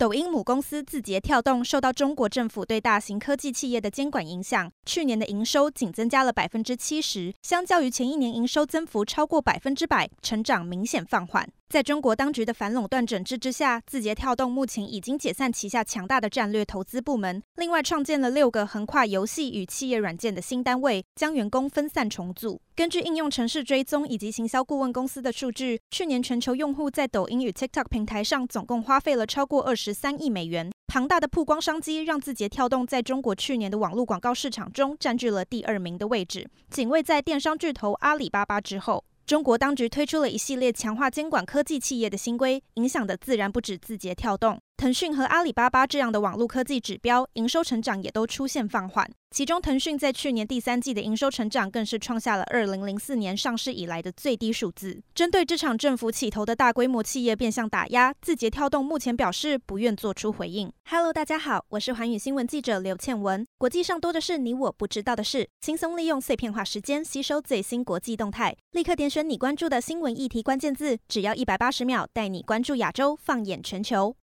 抖音母公司字节跳动受到中国政府对大型科技企业的监管影响，去年的营收仅增加了百分之七十，相较于前一年营收增幅超过百分之百，成长明显放缓。在中国当局的反垄断整治之下，字节跳动目前已经解散旗下强大的战略投资部门，另外创建了六个横跨游戏与企业软件的新单位，将员工分散重组。根据应用程式追踪以及行销顾问公司的数据，去年全球用户在抖音与 TikTok 平台上总共花费了超过二十三亿美元。庞大的曝光商机让字节跳动在中国去年的网络广告市场中占据了第二名的位置，仅位在电商巨头阿里巴巴之后。中国当局推出了一系列强化监管科技企业的新规，影响的自然不止字节跳动。腾讯和阿里巴巴这样的网络科技指标，营收成长也都出现放缓。其中，腾讯在去年第三季的营收成长更是创下了二零零四年上市以来的最低数字。针对这场政府起头的大规模企业变相打压，字节跳动目前表示不愿做出回应。Hello，大家好，我是寰宇新闻记者刘倩文。国际上多的是你我不知道的事，轻松利用碎片化时间吸收最新国际动态，立刻点选你关注的新闻议题关键字，只要一百八十秒，带你关注亚洲，放眼全球。